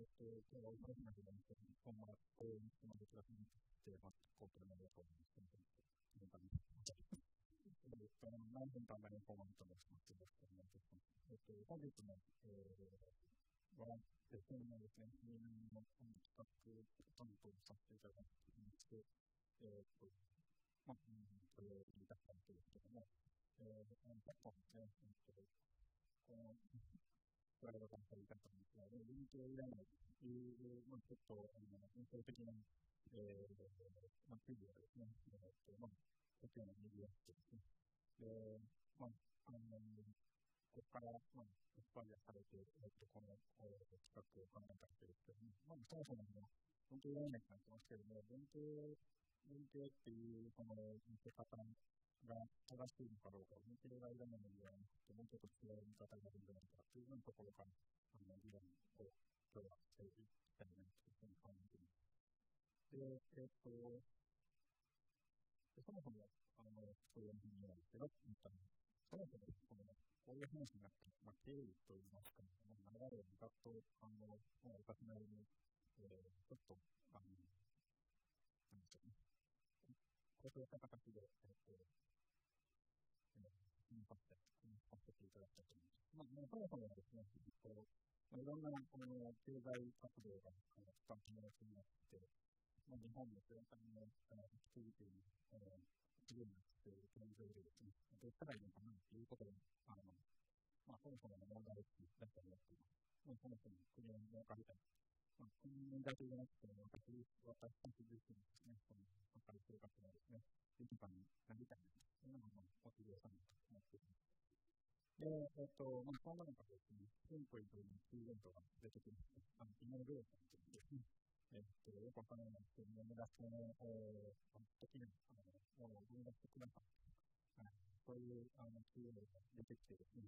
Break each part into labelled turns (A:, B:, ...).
A: えっと、今日はお話しなければいけない。こんな、こういう、この別が見て、まあ、こう、これまでと思います。なんかね、えっと、何分間かインフォーマントの質問というか、えっと、本日の、えー、は、えっと、ですね、入念の企画担当させていただきまして、えっと、まあ、それを言いたかったんですけども、えー、昨今ですね、えっと、この、我々がされたんですが、文系いらないという、まあ、ちょっと、あの、印象的な、えー、まあ、記事がですね、えっと、まあ、こちらのメディアってですね、で、まあ、あの、ここから、まあ、エスパイアされて、えっと、この、えー、企画を考えたわけですけども、まあ、そもそも、文系いらないってなってますけども、文系、文系っていう、その、見せ方が正しいのかどうか、文系がいらないのではなくて、もうちょっと違う見方があるんじゃないかというようなところから、あの、議論を今日はしていきたいなというふうに考えています。で、えっと、そもそも、あの、そういうふうに言うんですけど、そもそも、この、こういう話になった、まあ、経緯といいますか、まあ、流れをざっと、あの、まあ、私なりに、えー、ちょっと、あの、なんでしょうね、構成した形で、えっと、見させて、見させていただきたいと思います。まあ、そもそもですね、こう、まあ、いろんな、この、経済活動が、あの、期間的なになって、まあ、日本で生産の、あの、アクティビティに、あの、するようになっている現状でですね、どうしたらいいのかなということで、あの、まあ、そもそもの問題だったりだとか、まあ、そもそも国を儲かりたい。まあ、この問題じゃなくて、私、私たち自身ですね、その、やっぱり生活がですね、豊かになりたいな、というのが、まあ、モチベーションだと思っています。で、えっと、まあ、そんな中ですね、シンプルというイベントが出てきました。あの、イメージレーションというですね、えっと、よくわからないですけども、目指すの、えー、的な、あの、ものを生み出してください。はい。そういう、あの、キーワードが出てきてですね、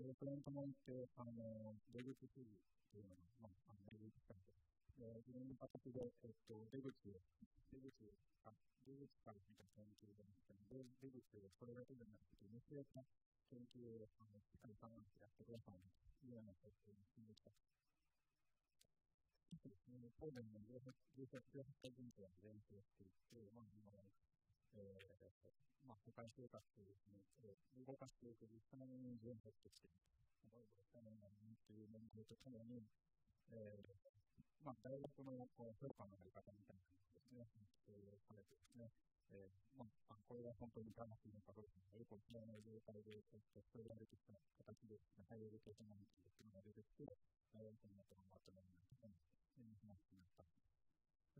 A: で、それに伴って、あの、出口主義というのが、まあ、あの、出口したんです。で、いろんな形で、えっと、出口を、出口あ、出口から見た研究でもですね、出口をそれだけでなくて、見据えた研究を、あの、しっかり考えてやってくださいというような形で進んできた。ですね、当年の18歳人口が減少していて、まあ、今、えー、まあ、社会生活をですね、えー動かしていく実際に減少してきている。例えば、お金がないという問題とともに、えー、まあ、大学の評価のやり方みたいなのですね、えーされてですね、えー、まあ、これが本当に正しいのかどうか、よく知らない状態で、えっと、それが出てきた形で、ハイエデュケーションマネーというのが出てきて、大学のとまとめになったという話になった。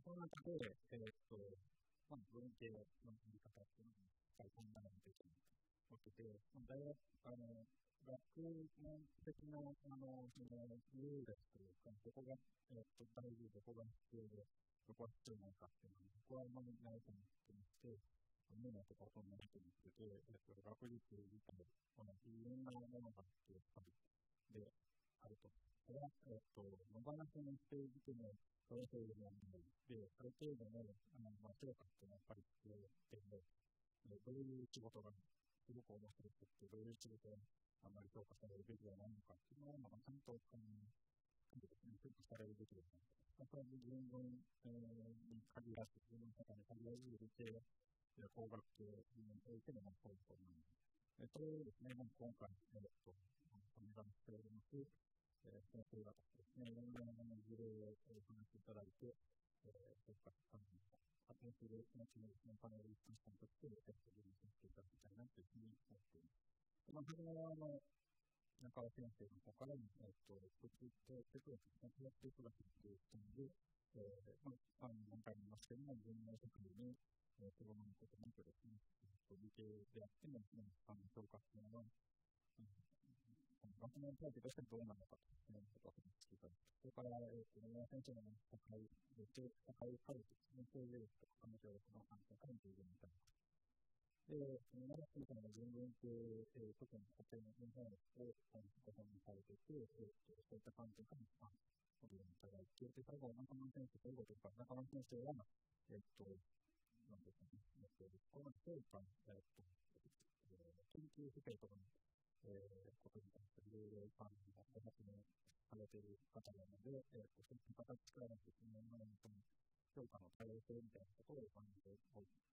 A: その中で、えー、っと、まあ、文系のやり方っていうのを、しっかり考えないといけないと。わけで、まあ、大学、あの、学問的な、あの、その、ルールというか、どこが、えっと、大事、どこが必要で、どこが必要ないかっていうのは、僕はあんまりないと思ってまして、見ないとかそんなことについて、えっと、学術自体、このいろんなものがあって、やっぱり、で、あると。ただ、えっと、野放しにしていても、その程度の問題で、ある程度の、あの、まあ、評価っていうのはやっぱり必要で、どういう仕事がすごく面白くて、どういう仕事があまり評価されるべきではないのかっていうのを、まあ、ちゃんと、あの、ですね、評価されるべきですね。まあ、これは自分えー、に限らず、自分の中に限らず、理系や工学系においても、まあ、そういうことなんです。それをですね、まあ、今回、えっと、お願いしております、えー、先生方ですね、いろんな事例をお話しいただいて、えー、そういった感じの発展する、その次のパネル一般さんとして、えっと、議論させていただきたいなというふうに思っています。まあ、初めは、あの、中尾先生の方から、えっと、物理とテクノロジー、テクノロジーという点で、えー、まあ、あの、何回も言いますけども、人命社会に、えー、とどまることなくですね、理系であっても、ね、あの、評価っていうのは、学問体系としてどうなのかということを話していただく。それから、えっ、と、先生の社会、社会科学ですね、そういうとか、環境学の観点から見ているみたいなで、長崎さんの人文系、えー、特に保険の日本をご本にされていて、えー、そういった観点から、まあ、ご議論いただいて、で、最後、中村先生ということか、中村先生は、えっと、なんですかね、えっと、この評価、えっと、研究不正とかにえー、ことに対していろいろあのご発言されている方なので、えー、そういった形からですね、今のその評価の多様性みたいなことを感じて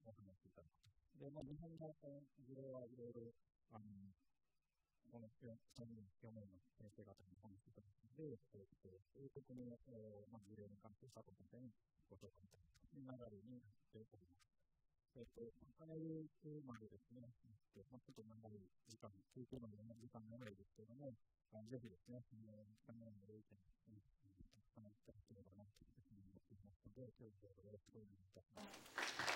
A: お話しいただく。で、まあ、日本の事例はいろいろ、あの、この3人、4名の先生方にお話しいただくので、えー、そういうことの、えーまあ、事例に関して佐藤先生にご紹介いただく流れになっております。えっと、パネルまでですね、えっとまあ、ちょっと長い時間、休憩までの時間長いですけども、あぜひですね、パネルの意見、たくさんいただければなというふうに思っていますので、今日はよろしくお願いいたします。